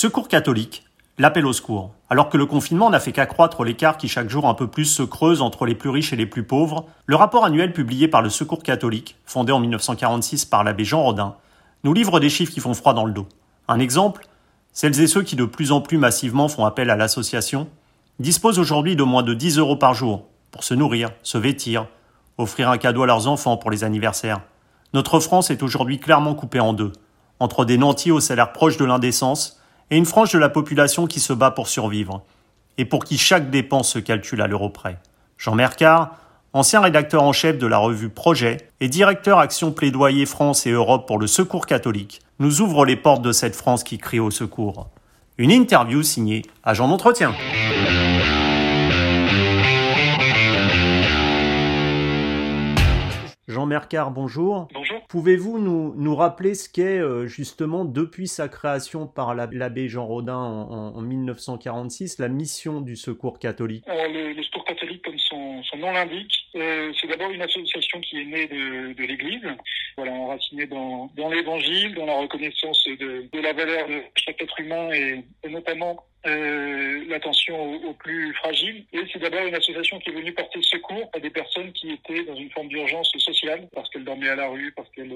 Secours catholique, l'appel au secours. Alors que le confinement n'a fait qu'accroître l'écart qui chaque jour un peu plus se creuse entre les plus riches et les plus pauvres, le rapport annuel publié par le Secours catholique, fondé en 1946 par l'abbé Jean Rodin, nous livre des chiffres qui font froid dans le dos. Un exemple, celles et ceux qui de plus en plus massivement font appel à l'association disposent aujourd'hui de moins de 10 euros par jour pour se nourrir, se vêtir, offrir un cadeau à leurs enfants pour les anniversaires. Notre France est aujourd'hui clairement coupée en deux, entre des nantis au salaire proche de l'indécence et une frange de la population qui se bat pour survivre, et pour qui chaque dépense se calcule à l'euro près. Jean Mercard, ancien rédacteur en chef de la revue Projet et directeur Action Plaidoyer France et Europe pour le Secours catholique, nous ouvre les portes de cette France qui crie au secours. Une interview signée Agent d'entretien. Jean Mercard, bonjour. Pouvez-vous nous, nous rappeler ce qu'est euh, justement depuis sa création par l'abbé Jean Rodin en, 1946 la mission du Secours catholique comme son, son nom l'indique, euh, c'est d'abord une association qui est née de, de l'Église, voilà, enracinée dans, dans l'Évangile, dans la reconnaissance de, de, la valeur de chaque être humain et, et notamment euh, l'attention aux, plus fragiles. Et c'est d'abord une association qui est venue porter secours à des personnes qui étaient dans une forme d'urgence sociale, parce qu'elles dormaient à la rue, parce qu'elles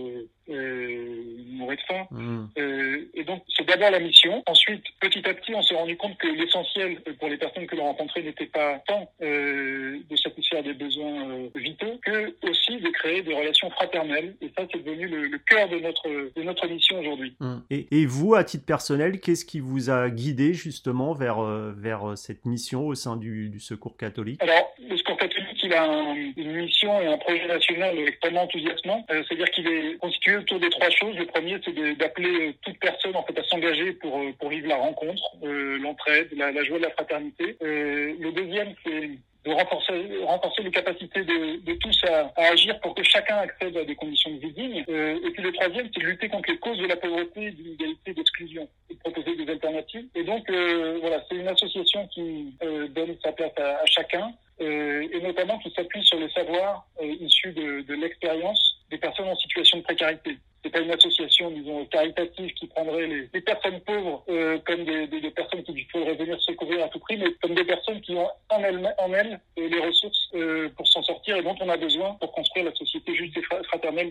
euh, mouraient de faim. Mmh. Euh, et donc, c'est d'abord la mission. Ensuite, petit à petit, on s'est rendu compte que l'essentiel pour les personnes que l'on rencontrait n'était pas tant euh, de satisfaire des besoins euh, vitaux que aussi de créer des relations fraternelles. Et ça, c'est devenu le, le, cœur de notre, de notre mission aujourd'hui. Mmh. Et, et vous, à titre personnel, qu'est-ce qui vous a guidé justement vers, euh, vers euh, cette mission au sein du, du Secours catholique? Alors, le Secours catholique, il a une mission et un projet national extrêmement enthousiasmant. Euh, c'est-à-dire qu'il est constitué autour des trois choses. Le premier, c'est d'appeler toute personne en fait à s'engager pour, pour vivre la rencontre, l'entraide, la, la, joie de la fraternité. le deuxième, c'est de renforcer, renforcer les capacités de, de tous à, à, agir pour que chacun accède à des conditions de vie dignes. Euh, et puis le troisième, c'est de lutter contre les causes de la pauvreté, de l'inégalité, d'exclusion, et de proposer des alternatives. Et donc, euh, voilà, c'est une association qui euh, donne sa place à, à chacun, euh, et notamment qui s'appuie sur le savoir euh, issu de, de l'expérience des personnes en situation de précarité c'est pas une association, disons, caritative qui prendrait les, les personnes pauvres euh, comme des, des, des, personnes qu'il faudrait venir secourir à tout prix, mais comme des personnes qui ont en elles, en elles euh, les ressources euh, pour s'en sortir et dont on a besoin pour construire la société juste et fraternelle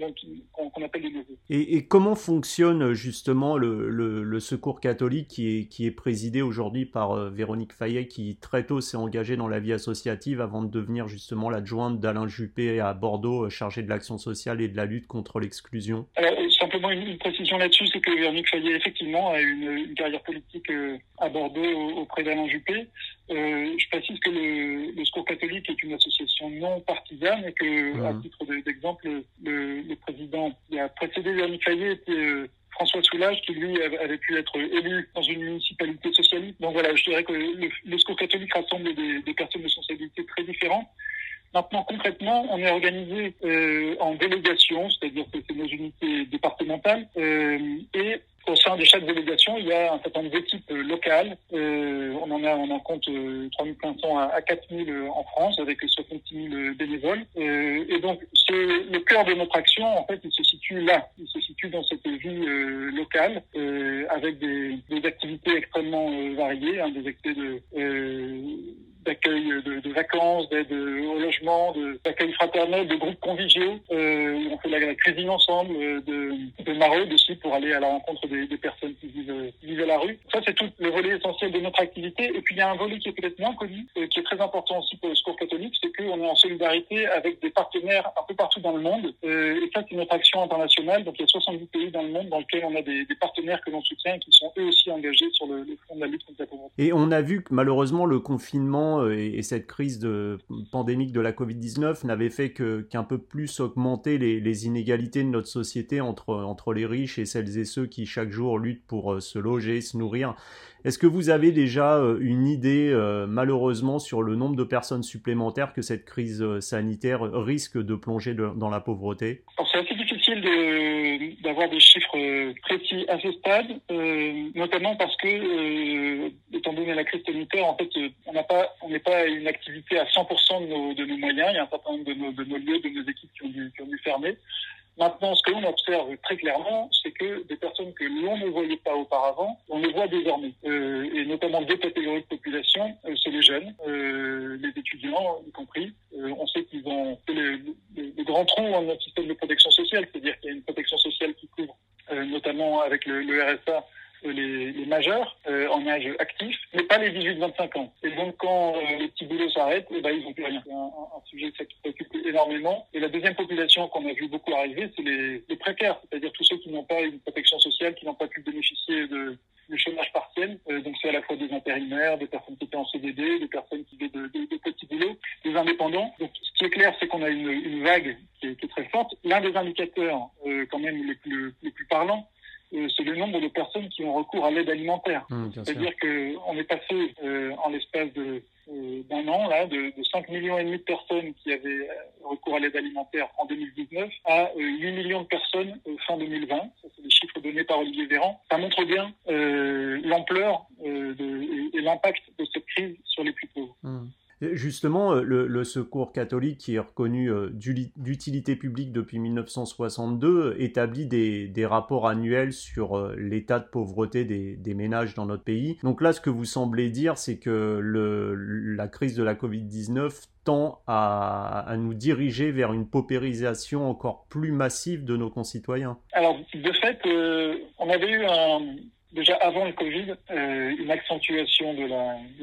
qu'on appelle les. Et, et, comment fonctionne justement le, le, le, secours catholique qui est, qui est présidé aujourd'hui par euh, Véronique Fayet, qui très tôt s'est engagée dans la vie associative avant de devenir justement l'adjointe d'Alain Juppé à Bordeaux, chargée de l'action sociale et de la lutte contre l'exclusion? Simplement une, précision là-dessus, c'est que Véronique Fayet, effectivement, a une, une carrière politique euh, à Bordeaux auprès d'Alain Juppé. Euh, je précise que le, le, Secours catholique est une association non partisane et que, mmh. à titre d'exemple, le, le, président qui a précédé Véronique Fayet était euh, François Soulage, qui lui avait pu être élu dans une municipalité socialiste. Donc voilà, je dirais que le, le Secours catholique rassemble des, des personnes de sensibilité très différentes. Maintenant, concrètement, on est organisé euh, en délégation, c'est-à-dire que c'est nos unités départementales, euh, et au sein de chaque délégation, il y a un certain nombre d'équipes euh, locales. Euh, on en a, on en compte euh, 3500 à, à 4000 euh, en France, avec 66 000 bénévoles. Euh, et donc, le cœur de notre action. En fait, il se situe là. Il se situe dans cette vie locale, avec des, des, activités extrêmement variées, hein, des activités de vacances, d'aide au logement, d'accueil fraternel, de groupes conviviaux. Euh, on fait la, cuisine ensemble, euh, de, de aussi pour aller à la rencontre des, personnes qui vivent, qui vivent, à la rue. Ça, c'est tout le volet essentiel de notre activité. Et puis, il y a un volet qui est peut-être moins connu, euh, qui est très important aussi pour le Secours catholique, c'est qu'on est en solidarité avec des partenaires un peu partout dans le monde. Euh, et ça, c'est notre action internationale. Donc, il y a 70 pays dans le monde dans lesquels on a des, partenaires que l'on soutient et qui sont eux aussi engagés sur le, le front de la lutte contre la pauvreté. Et on a vu que malheureusement, le confinement euh, et, cette crise de, pandémique de la Covid-19 n'avait fait qu'un peu plus augmenter les, inégalités de notre société entre, entre les riches et celles et ceux qui chaque jour luttent pour euh, se loger, se nourrir. Est-ce que vous avez déjà euh, une idée, malheureusement, sur le nombre de personnes supplémentaires que cette crise sanitaire risque de plonger dans la pauvreté? Difficile d'avoir des chiffres précis à ce stade, euh, notamment parce que, euh, étant donné la crise sanitaire, en fait, on n'a pas, on n'est pas une activité à 100% de nos, de nos moyens. Il y a un certain nombre de nos, de nos lieux, de nos équipes qui ont dû, qui ont dû fermer. Maintenant, ce que l'on observe très clairement, c'est que des personnes que l'on ne voyait pas auparavant, on les voit désormais. Euh, et notamment deux catégories de population, euh, c'est les jeunes, euh, les étudiants y compris. On sait qu'ils ont le, le, le grand trou dans notre système de protection sociale, c'est-à-dire qu'il y a une protection sociale qui couvre notamment avec le RSA les, les, majeurs euh, en âge actif, mais pas les 18-25 ans. Et donc quand euh, les petits boulots s'arrêtent, eh ben, ils n'ont plus rien. C'est un, un, sujet qui préoccupe énormément. Et la deuxième population qu'on a vu beaucoup arriver, c'est les, les, précaires, c'est-à-dire tous ceux qui n'ont pas une protection sociale, qui n'ont pas pu bénéficier de, du chômage partiel. Euh, donc c'est à la fois des intérimaires, des personnes qui étaient en CDD, des personnes qui faisaient de, de, de, petits boulots, des indépendants. Donc ce qui est clair, c'est qu'on a une, une vague qui est, qui est, très forte. L'un des indicateurs euh, quand même les plus, les plus parlants, euh, c'est le nombre de personnes qui ont recours à l'aide alimentaire. Mmh, C'est-à-dire qu'on est passé euh, en l'espace de euh, d'un an là de, de 5 millions et demi de personnes qui avaient recours à l'aide alimentaire en 2019 à 8 millions de personnes fin 2020. Ça c'est les chiffres donnés par Olivier Véran. Ça montre bien l'ampleur et, et l'impact de cette crise sur les plus pauvres. Mmh. Justement, euh, le, secours catholique, qui est reconnu euh, d'utilité publique depuis 1962, établit des, rapports annuels sur euh, l'état de pauvreté des, ménages dans notre pays. Donc là, ce que vous semblez dire, c'est que la crise de la Covid-19 tend à, nous diriger vers une paupérisation encore plus massive de nos concitoyens. Alors, de fait, euh, on avait eu un déjà avant le Covid, euh, une accentuation de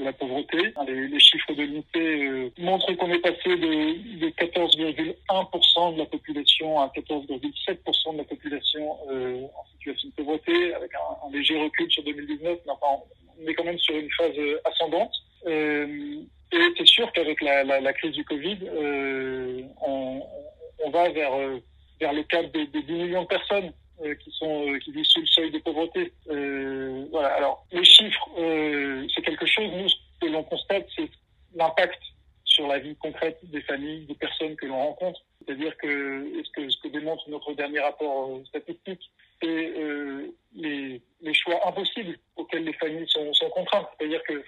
la, pauvreté. Les, chiffres de l'INSEE euh, montrent qu'on est passé de, de 14,1% de la population à 14,7% de la population euh, en situation de pauvreté, avec un, léger recul sur 2019, mais enfin, on est quand même sur une phase ascendante. Et c'est sûr qu'avec la, crise du Covid, on, va vers, le cadre des 10 millions de personnes euh, qui sont euh, qui vivent sous le seuil de pauvreté. Euh, voilà. Alors les chiffres, c'est quelque chose. Nous, ce que l'on constate, c'est l'impact sur la vie concrète des familles, des personnes que l'on rencontre. C'est-à-dire que ce que démontre notre dernier rapport statistique, c'est les, les choix impossibles auxquels les familles sont, sont contraintes. C'est-à-dire que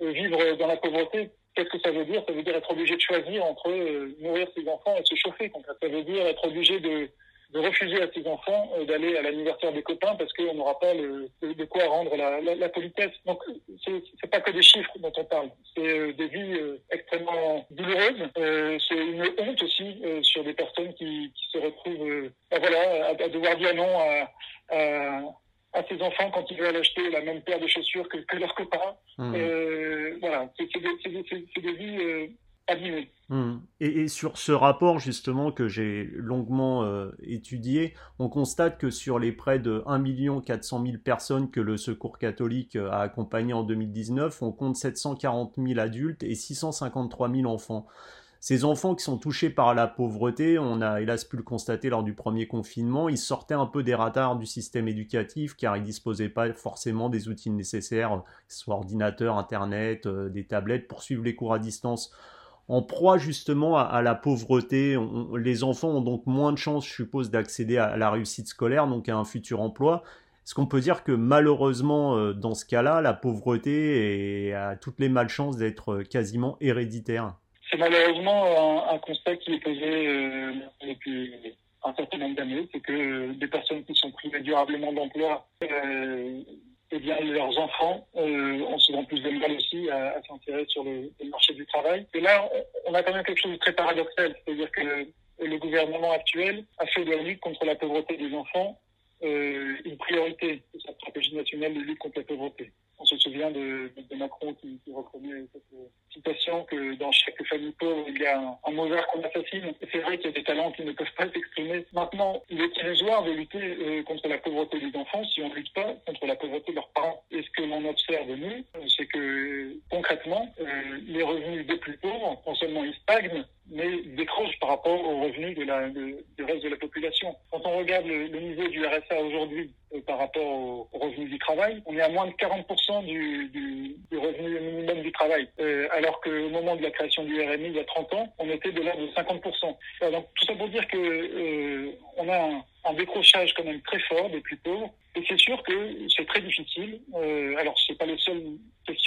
vivre dans la pauvreté, Qu'est-ce que ça veut dire? Ça veut dire être obligé de choisir entre euh, nourrir ses enfants et se chauffer. Ça veut dire être obligé de, de refuser à ses enfants euh, d'aller à l'anniversaire des copains parce qu'on n'aura pas le, de quoi rendre la, la, la politesse. Donc c'est pas que des chiffres dont on parle, c'est euh, des vies euh, extrêmement douloureuses. Euh, c'est une honte aussi euh, sur des personnes qui, qui se retrouvent ben voilà, à, à, devoir dire non à, à, à, ses enfants quand ils veulent acheter la même paire de chaussures que, que leurs copains. Mmh. voilà, c'est des, des, des, vies Mmh. Et, sur ce rapport justement que j'ai longuement euh, étudié, on constate que sur les près de 1 400 000 personnes que le Secours catholique euh, a accompagnées en 2019, on compte 740 000 adultes et 653 000 enfants. Ces enfants qui sont touchés par la pauvreté, on a hélas pu le constater lors du premier confinement, ils sortaient un peu des radars du système éducatif car ils disposaient pas forcément des outils nécessaires, que ce soit ordinateur, internet, euh, des tablettes pour suivre les cours à distance en proie justement à, la pauvreté. Les enfants ont donc moins de chances, je suppose, d'accéder à, la réussite scolaire, donc à un futur emploi. Est-ce qu'on peut dire que malheureusement, euh, dans ce cas-là, la pauvreté a toutes les malchances d'être euh, quasiment héréditaire? C'est malheureusement un, constat qui est posé euh, depuis un certain nombre d'années, c'est que des personnes qui sont privées durablement d'emploi eh bien, leurs enfants euh, ont souvent plus de mal aussi à, à sur le, le, marché du travail. Et là, on, a quand même quelque chose de très paradoxal, c'est-à-dire que le gouvernement actuel a fait de la lutte contre la pauvreté des enfants une priorité de sa stratégie nationale de lutte contre la pauvreté. On se souvient de, Macron qui, qui reconnaît cette citation que dans chaque famille pauvre, il y a un, un Mozart qu'on assassine. C'est vrai qu'il y a des talents qui ne peuvent pas s'exprimer. Maintenant, il est illusoire de lutter euh, contre la pauvreté des enfants si on ne lutte pas contre la pauvreté de leurs parents. Et ce que l'on observe, nous, c'est que concrètement, euh, les revenus des plus pauvres, non seulement ils stagnent, mais décrochent par rapport aux revenus de la, reste de la population. Quand on regarde le, le niveau du RSA aujourd'hui euh, par rapport au revenus du travail, on est à moins de 40% du, revenu minimum du travail. Euh, alors qu'au moment de la création du RMI, il y a 30 ans, on était de l'ordre de 50%. Alors, donc, tout ça pour dire que euh, on a un, un, décrochage quand même très fort des plus pauvres. Et c'est sûr que c'est très difficile. Euh, alors, c'est pas seule question.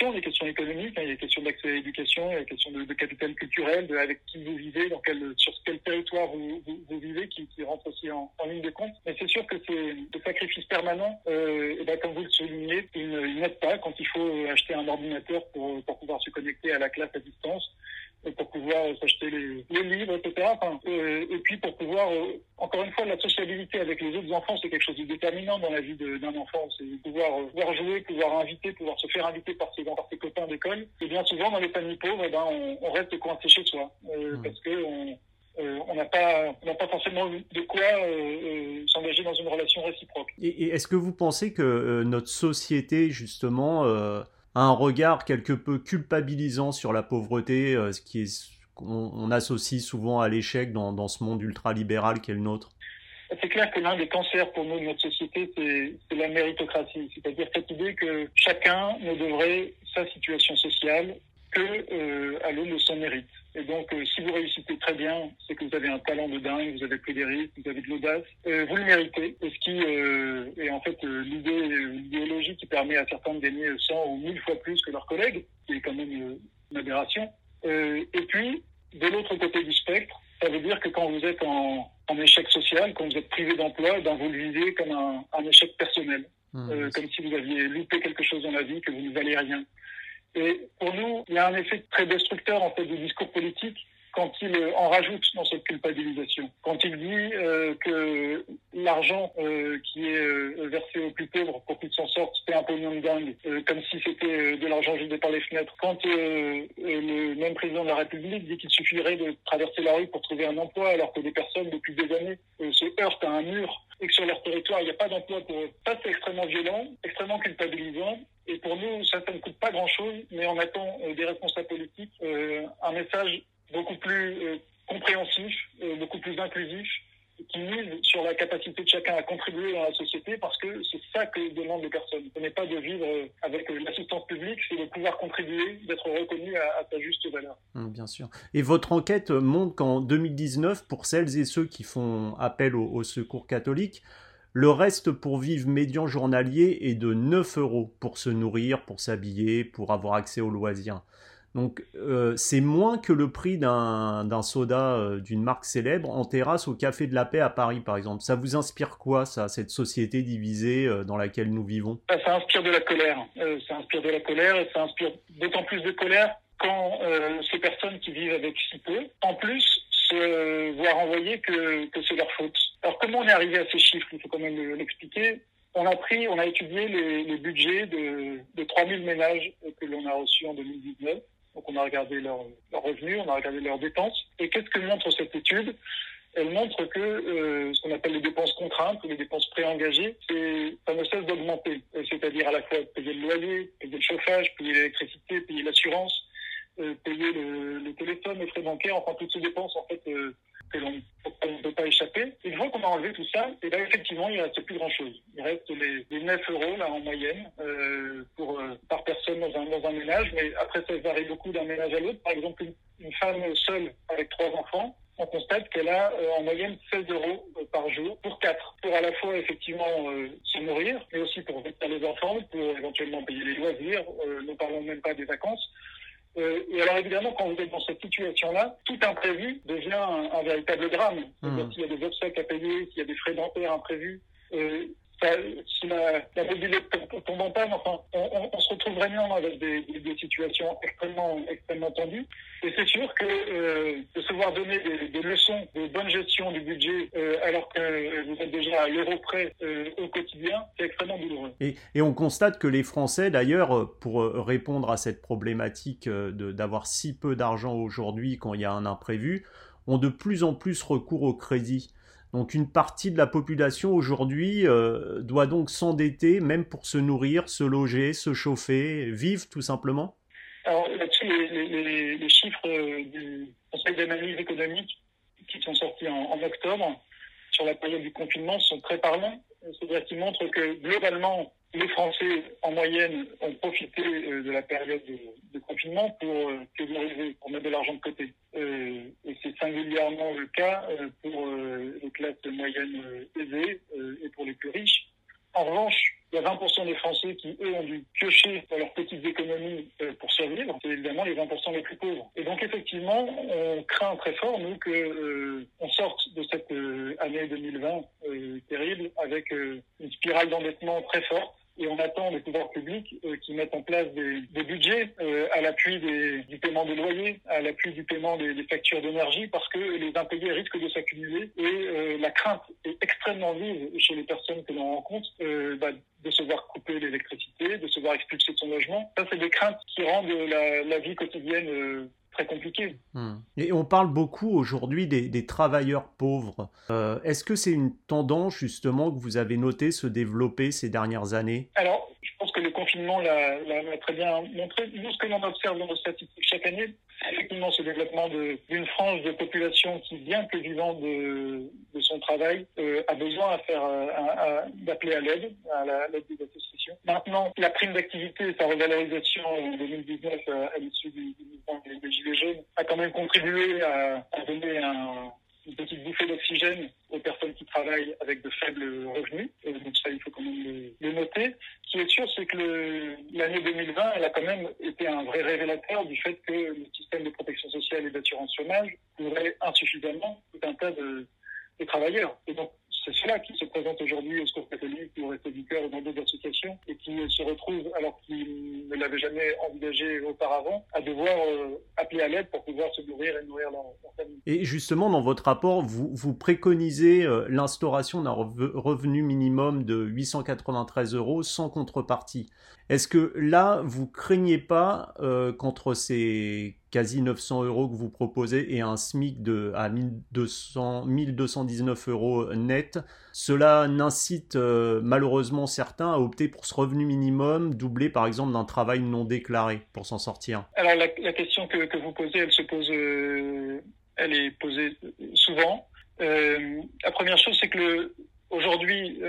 Questions, des questions économiques, hein, il y a des questions d'accès à l'éducation, il y a des questions de, capital culturel, de avec qui vous vivez, dans quel, sur quel territoire vous, vous, vivez, qui, qui rentre aussi en, ligne de compte. Mais c'est sûr que c'est le sacrifice permanent, euh, ben, comme vous le soulignez, il n'aide pas quand il faut acheter un ordinateur pour, pour pouvoir se connecter à la classe à distance pour pouvoir s'acheter les, les, livres, etc. Enfin, euh, et puis pour pouvoir, euh, encore une fois, la sociabilité avec les autres enfants, c'est quelque chose de déterminant dans la vie d'un enfant. C'est pouvoir, euh, pouvoir jouer, pouvoir inviter, pouvoir se faire inviter par ses, par ses copains d'école. Et bien souvent, dans les familles pauvres, eh ben, on, on, reste coincé chez soi mmh. parce que on, on n'a pas, pas forcément de quoi euh, s'engager dans une relation réciproque. Et, et est-ce que vous pensez que notre société, justement, un regard quelque peu culpabilisant sur la pauvreté, euh, ce qui est on, associe souvent à l'échec dans, ce monde ultralibéral qu'est le nôtre c'est clair que l'un des cancers pour nous de notre société, c'est la méritocratie. C'est-à-dire cette idée que chacun ne devrait sa situation sociale que euh, à l'aune de son mérite. Et donc, euh, si vous réussissez très bien, c'est que vous avez un talent de dingue, vous avez pris des risques, vous avez de l'audace, euh, vous le méritez. Et ce qui euh, est en fait euh, l'idée, l'idéologie qui permet à certains de gagner 100 ou 1000 fois plus que leurs collègues, qui est quand même une aberration. et puis, de l'autre côté du spectre, ça veut dire que quand vous êtes en, en échec social, quand vous êtes privé d'emploi, ben vous le vivez comme un, un échec personnel, mmh. comme si vous aviez loupé quelque chose dans la vie, que vous ne valez rien. Et pour nous, il y a un effet très destructeur en fait du discours politique quand il en rajoute dans cette culpabilisation. Quand il dit euh, que l'argent euh, qui est euh, versé aux plus pauvres pour qu'ils s'en sortent, c'est un pognon de dingue, euh, comme si c'était de l'argent jeté par les fenêtres. Quand le même président de la République dit qu'il suffirait de traverser la rue pour trouver un emploi, alors que des personnes depuis des années se heurtent à un mur et que sur leur territoire il n'y a pas d'emploi pour eux. Ça c'est extrêmement violent, extrêmement culpabilisant pour nous, ça, ne coûte pas grand-chose, mais on attend euh, des responsables politiques euh, un message beaucoup plus euh, compréhensif, beaucoup plus inclusif, qui mise sur la capacité de chacun à contribuer dans la société, parce que c'est ça que demandent les personnes. Ce n'est pas de vivre avec l'assistance publique, c'est de pouvoir contribuer, d'être reconnu à, sa juste valeur. Hum, bien sûr. Et votre enquête montre qu'en 2019, pour celles et ceux qui font appel au secours catholique, le reste pour vivre médian journalier est de 9 euros pour se nourrir, pour s'habiller, pour avoir accès aux loisirs. Donc euh, c'est moins que le prix d'un soda euh, d'une marque célèbre en terrasse au Café de la Paix à Paris par exemple. Ça vous inspire quoi ça, cette société divisée euh, dans laquelle nous vivons? Ça, inspire de la colère. ça inspire de la colère et ça inspire d'autant plus de colère quand ces personnes qui vivent avec si peu, en plus, se voient renvoyer que, c'est leur faute. Alors comment on est arrivé à ces chiffres? Il faut quand même l'expliquer. On a pris, on a étudié les, budgets de, de 3000 ménages que l'on a reçus en 2019. Donc on a regardé leurs leur revenus, on a regardé leurs dépenses. Et qu'est-ce que montre cette étude? Elle montre que euh, ce qu'on appelle les dépenses contraintes ou les dépenses préengagées, ça ne cesse d'augmenter. Euh, c'est-à-dire à la fois payer le loyer, payer le chauffage, payer l'électricité, payer l'assurance, euh, payer le, le, téléphone, les frais bancaires, enfin toutes ces dépenses en fait euh, que l'on ne peut pas échapper. Une fois qu'on a enlevé tout ça, effectivement il reste plus grand chose. Il reste les, les 9 euros là en moyenne euh, pour euh, par personne dans un, dans un ménage, mais après ça varie beaucoup d'un ménage à l'autre. Par exemple une, femme seule avec trois enfants, on constate qu'elle a euh, en moyenne 16 euros par jour pour quatre, pour à la fois effectivement se nourrir, mais aussi pour vêtir les enfants, pour éventuellement payer les loisirs. ne parlons même pas des vacances. Et alors évidemment, quand vous êtes dans cette situation-là, tout imprévu devient un, véritable drame. Mmh. S'il y a des obstacles à payer, s'il y a des frais dentaires imprévus, euh, si la, la mobilité tombe en panne, enfin, on, on, se retrouve vraiment avec des, situations extrêmement, extrêmement tendues. Et c'est sûr que euh, de se voir donner des, des, leçons de bonne gestion du budget euh, alors que vous êtes déjà à l'euro près euh, au quotidien, c'est extrêmement douloureux. Et, et, on constate que les Français, d'ailleurs, pour répondre à cette problématique d'avoir si peu d'argent aujourd'hui quand il y a un imprévu, ont de plus en plus recours au crédit. Donc une partie de la population aujourd'hui euh, doit donc s'endetter même pour se nourrir, se loger, se chauffer, vivre tout simplement Alors là-dessus, les, chiffres euh, du Conseil d'analyse économique qui sont sortis en, octobre sur la période du confinement sont très parlants. C'est-à-dire qu'ils montrent que globalement, les Français, en moyenne, ont profité euh, de la période de, confinement pour euh, pour mettre de l'argent de côté. Singulièrement le cas pour les classes moyennes aisées et pour les plus riches. En revanche, il y a 20% des Français qui, eux, ont dû piocher dans leurs petites économies effectivement les 20% les plus pauvres. Et donc effectivement, on craint très fort, nous, que euh, on sorte de cette euh, année 2020 terrible avec une spirale d'endettement très forte et on attend des pouvoirs publics euh, qui mettent en place des, des budgets euh, à l'appui du paiement des loyers, à l'appui du paiement des, des factures d'énergie, parce que les impayés risquent de s'accumuler et euh, la crainte est extrêmement vive chez les personnes que l'on rencontre bah, de se voir couper l'électricité, de se voir expulser de son logement. Ça, c'est des craintes qui rendent la, la vie quotidienne très compliqué. Hmm. Et on parle beaucoup aujourd'hui des, des, travailleurs pauvres. Euh, Est-ce que c'est une tendance justement que vous avez noté se développer ces dernières années? Alors, je pense que le confinement l'a très bien montré. Nous, ce que l'on observe dans nos statistiques chaque année, c'est effectivement ce développement d'une frange de population qui, bien que vivant de, de son travail, euh, a besoin à faire d'appeler à l'aide, à l'aide des associations. Maintenant, la prime d'activité sa revalorisation en 2019 à, l'issue du, des, Gilets jaunes a quand même contribué à, à donner un une petite bouffée d'oxygène aux personnes qui travaillent avec de faibles revenus. donc ça, il faut quand même le, noter. Ce qui est sûr, c'est que l'année 2020, elle a quand même été un vrai révélateur du fait que le système de protection sociale et d'assurance chômage couvrait insuffisamment tout un tas de, de travailleurs. Et donc, c'est cela qui se présente aujourd'hui au Secours catholique ou au du Cœur dans d'autres associations et qui se retrouve, alors qu'ils ne l'avaient jamais envisagé auparavant, à devoir euh, appeler à l'aide pour pouvoir se nourrir et nourrir leur, famille. Et justement, dans votre rapport, vous, vous préconisez euh, l'instauration d'un revenu minimum de 893 euros sans contrepartie. Est-ce que là, vous craignez pas euh, qu'entre ces quasi 900 euros que vous proposez et un SMIC de, à 1200, 1219 euros net, cela n'incite euh, malheureusement certains à opter pour ce revenu minimum doublé par exemple d'un travail non déclaré pour s'en sortir? Alors la, question que, vous posez, elle se pose, euh, est posée souvent. La première chose, c'est que aujourd'hui,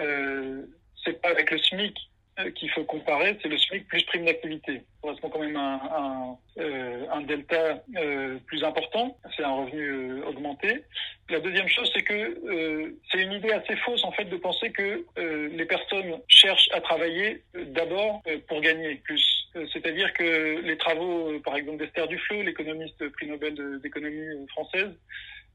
c'est pas avec le SMIC qu'il faut comparer, c'est le SMIC plus prime d'activité. Ça correspond quand même à euh, un delta euh, plus important, c'est un revenu euh, augmenté. La deuxième chose, c'est que euh, c'est une idée assez fausse en fait de penser que les personnes cherchent à travailler d'abord pour gagner plus. C'est-à-dire que les travaux, par exemple d'Esther Duflo, l'économiste prix Nobel d'économie française,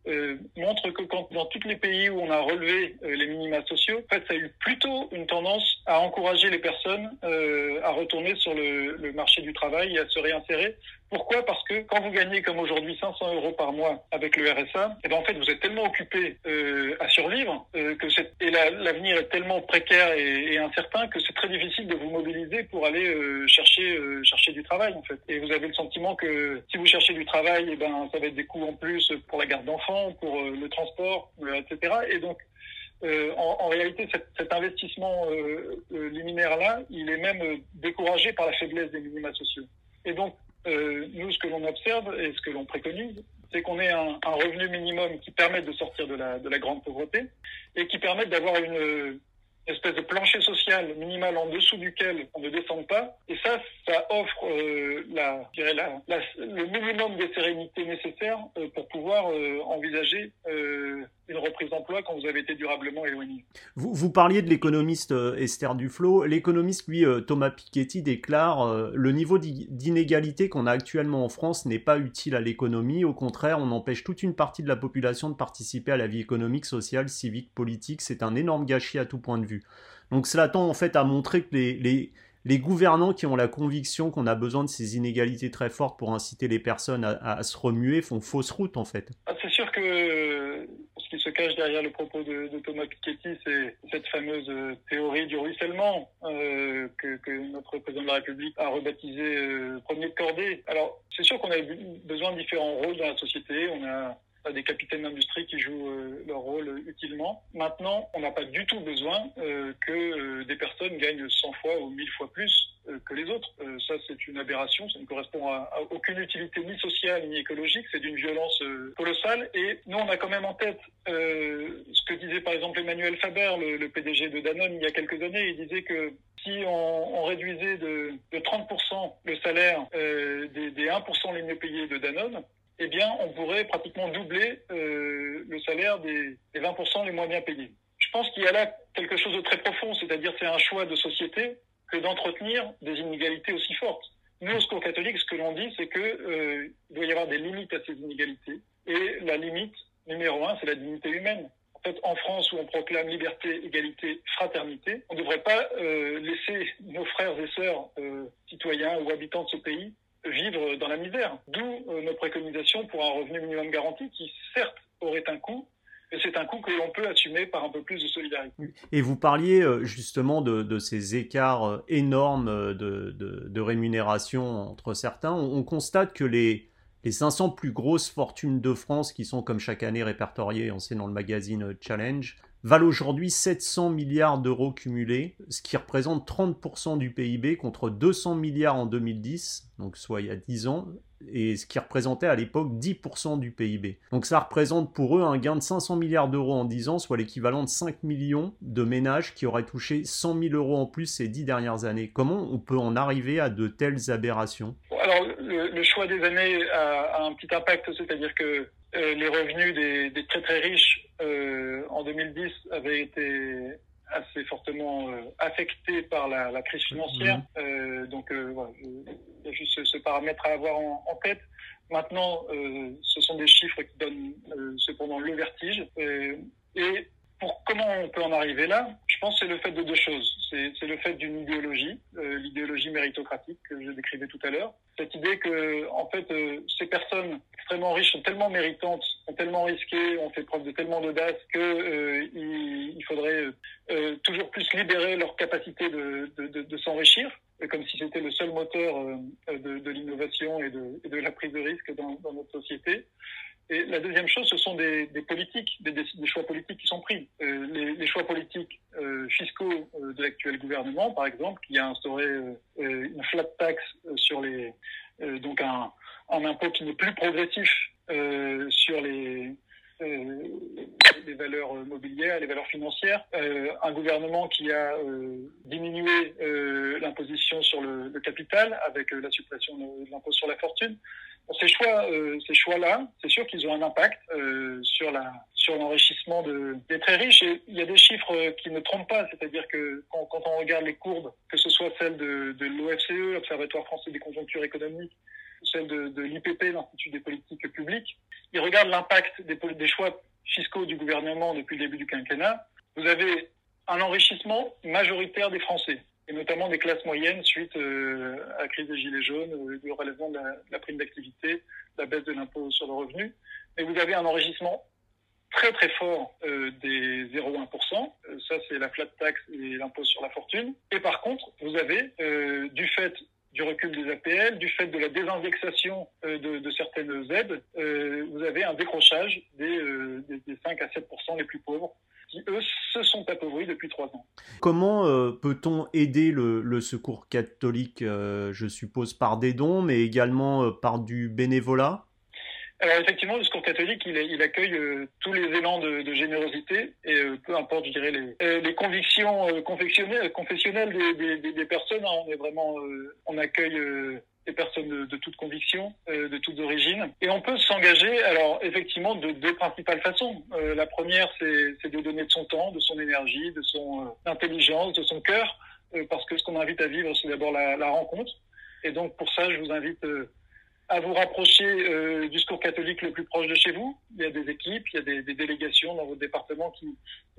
euh, montre que quand, dans tous les pays où on a relevé euh, les minima sociaux, en fait, ça a eu plutôt une tendance à encourager les personnes euh, à retourner sur le, le, marché du travail et à se réinsérer pourquoi? Parce que quand vous gagnez comme aujourd'hui 500 euros par mois avec le RSA, et eh ben en fait vous êtes tellement occupé euh, à survivre euh, que et l'avenir est tellement précaire et, incertain que c'est très difficile de vous mobiliser pour aller euh, chercher euh, chercher du travail en fait. Et vous avez le sentiment que si vous cherchez du travail, et eh ben ça va être des coûts en plus pour la garde d'enfants, pour euh, le transport, etc. Et donc euh, en, en, réalité, cet, cet investissement euh, liminaire-là, il est même découragé par la faiblesse des minima sociaux. Et donc, euh, nous, ce que l'on observe et ce que l'on préconise, c'est qu'on ait un, revenu minimum qui permette de sortir de la, de la grande pauvreté et qui permette d'avoir une, espèce de plancher social minimal en dessous duquel on ne descend pas. Et ça, ça offre euh, la, le minimum de sérénité nécessaire euh, pour pouvoir envisager une reprise d'emploi quand vous avez été durablement éloigné. Vous, vous parliez de l'économiste euh, Esther Duflo. L'économiste, lui, Thomas Piketty, déclare le niveau d'inégalité qu'on a actuellement en France n'est pas utile à l'économie. Au contraire, on empêche toute une partie de la population de participer à la vie économique, sociale, civique, politique. C'est un énorme gâchis à tout point de vue. Donc cela tend en fait à montrer que les, les, les gouvernants qui ont la conviction qu'on a besoin de ces inégalités très fortes pour inciter les personnes à, à se remuer font fausse route en fait. Ah, c'est que ce qui se cache derrière le propos de, Thomas Piketty, c'est cette fameuse théorie du ruissellement euh, que, que, notre président de la République a rebaptisé euh, premier de cordée. Alors, c'est sûr qu'on a besoin de différents rôles dans la société. On a des capitaines d'industrie qui jouent euh, leur rôle utilement. Maintenant, on n'a pas du tout besoin euh, que euh, des personnes gagnent 100 fois ou 1000 fois plus que les autres. ça, c'est une aberration. Ça ne correspond à, aucune utilité ni sociale ni écologique. C'est d'une violence colossale. Et nous, on a quand même en tête ce que disait par exemple Emmanuel Faber, le, PDG de Danone, il y a quelques années. Il disait que si on, on réduisait de, de 30% le salaire des, des 1% les mieux payés de Danone, eh bien, on pourrait pratiquement doubler euh, le salaire des, des 20% les moins bien payés. Je pense qu'il y a là quelque chose de très profond, c'est-à-dire c'est un choix de société que d'entretenir des inégalités aussi fortes. Nous, au Secours catholique, ce que l'on dit, c'est qu'il doit y avoir des limites à ces inégalités. Et la limite numéro un, c'est la dignité humaine en France où on proclame liberté, égalité, fraternité, on ne devrait pas euh, laisser nos frères et sœurs euh, citoyens ou habitants de ce pays vivre dans la misère. D'où euh, nos préconisations pour un revenu minimum garanti qui, certes, aurait un coût, mais c'est un coût que l'on peut assumer par un peu plus de solidarité. Et vous parliez justement de, ces écarts énormes de, rémunération entre certains. on constate que les, les 500 plus grosses fortunes de France, qui sont comme chaque année répertoriées, on sait dans le magazine Challenge, valent aujourd'hui 700 milliards d'euros cumulés, ce qui représente 30% du PIB contre 200 milliards en 2010, donc soit il y a 10 ans, et ce qui représentait à l'époque 10% du PIB. Donc ça représente pour eux un gain de 500 milliards d'euros en 10 ans, soit l'équivalent de 5 millions de ménages qui auraient touché 100 000 euros en plus ces 10 dernières années. Comment on peut en arriver à de telles aberrations? Alors le, choix des années a, un petit impact, c'est-à-dire que euh, les revenus des, très très riches euh, en 2010 avaient été assez fortement euh, affectés par la, crise financière. Mhm. donc voilà, il y a juste ce, paramètre à avoir en, tête. Maintenant, ce sont des chiffres qui donnent cependant le vertige. et pour comment on peut en arriver là Je pense que c'est le fait de deux choses. C'est le fait d'une idéologie, l'idéologie méritocratique que je décrivais tout à l'heure, cette idée que, en fait, euh, ces personnes extrêmement riches sont tellement méritantes, ont tellement risqué, ont fait preuve de tellement d'audace que euh, il, faudrait euh, toujours plus libérer leur capacité de, de, de, s'enrichir, comme si c'était le seul moteur de, l'innovation et, de, la prise de risque dans, dans notre société. Et la deuxième chose, ce sont des, politiques, des, choix politiques qui sont pris. Euh, les, choix politiques euh, fiscaux euh, de l'actuel gouvernement, par exemple, qui a instauré une flat tax sur les, donc un, impôt qui n'est plus progressif sur les, valeurs mobilières, les valeurs financières, un gouvernement qui a diminué l'imposition sur le, capital avec la suppression de l'impôt sur la fortune ces choix, euh, ces choix-là, c'est sûr qu'ils ont un impact euh, sur la sur l'enrichissement de, des très riches. Et il y a des chiffres qui ne trompent pas, c'est-à-dire que quand, quand, on regarde les courbes, que ce soit celles de, de l'OFCE, l'Observatoire français des conjonctures économiques, celle de, de l'IPP, l'Institut des politiques publiques, ils regardent l'impact des, des choix fiscaux du gouvernement depuis le début du quinquennat. Vous avez un enrichissement majoritaire des Français et notamment des classes moyennes suite euh, à la crise des Gilets jaunes, euh, du relèvement de la, prime d'activité, la baisse de l'impôt sur le revenu. Et vous avez un enrichissement très très fort euh, des 0,1%. Euh, ça, c'est la flat tax et l'impôt sur la fortune. Et par contre, vous avez, du fait du recul des APL, du fait de la désindexation de, de, certaines aides, vous avez un décrochage des, des, des 5 à 7% les plus pauvres qui, eux, se sont appauvris depuis trois ans. Comment euh, peut-on aider le, secours catholique, euh, je suppose, par des dons, mais également euh, par du bénévolat? Alors effectivement, le secours catholique, il, il accueille tous les élans de, de, générosité et peu importe, je dirais, les, les convictions confessionnelles, confessionnelles des, des, des, personnes. Hein, on est vraiment, on accueille des personnes de, de toute conviction, euh, de toute origine. Et on peut s'engager, alors effectivement, de deux principales façons. Euh, la première, c'est de donner de son temps, de son énergie, de son euh, intelligence, de son cœur, parce que ce qu'on invite à vivre, c'est d'abord la, rencontre. Et donc pour ça, je vous invite à vous rapprocher euh, du secours catholique le plus proche de chez vous. Il y a des équipes, il y a des, délégations dans votre département qui,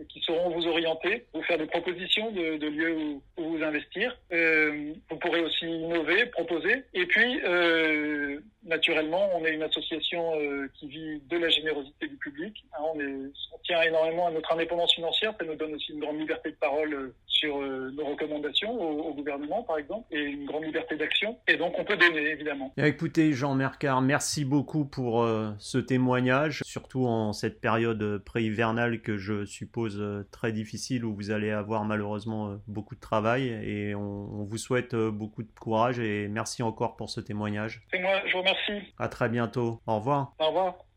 qui sauront vous orienter, vous faire des propositions de, lieux où, vous investir. Euh, vous pourrez aussi innover, proposer. Et puis, euh, naturellement, on est une association qui vit de la générosité du public. Hein, on, tient énormément à notre indépendance financière. Ça nous donne aussi une grande liberté de parole sur nos recommandations au, au, gouvernement, par exemple, et une grande liberté d'action. Et donc, on peut donner, évidemment. Écoutez, Jean Mercard, merci beaucoup pour euh, ce témoignage, surtout en cette période pré-hivernale que je suppose euh, très difficile où vous allez avoir malheureusement beaucoup de travail et on, on vous souhaite beaucoup de courage et merci encore pour ce témoignage. C'est moi, je vous remercie. À très bientôt. Au revoir. Au revoir.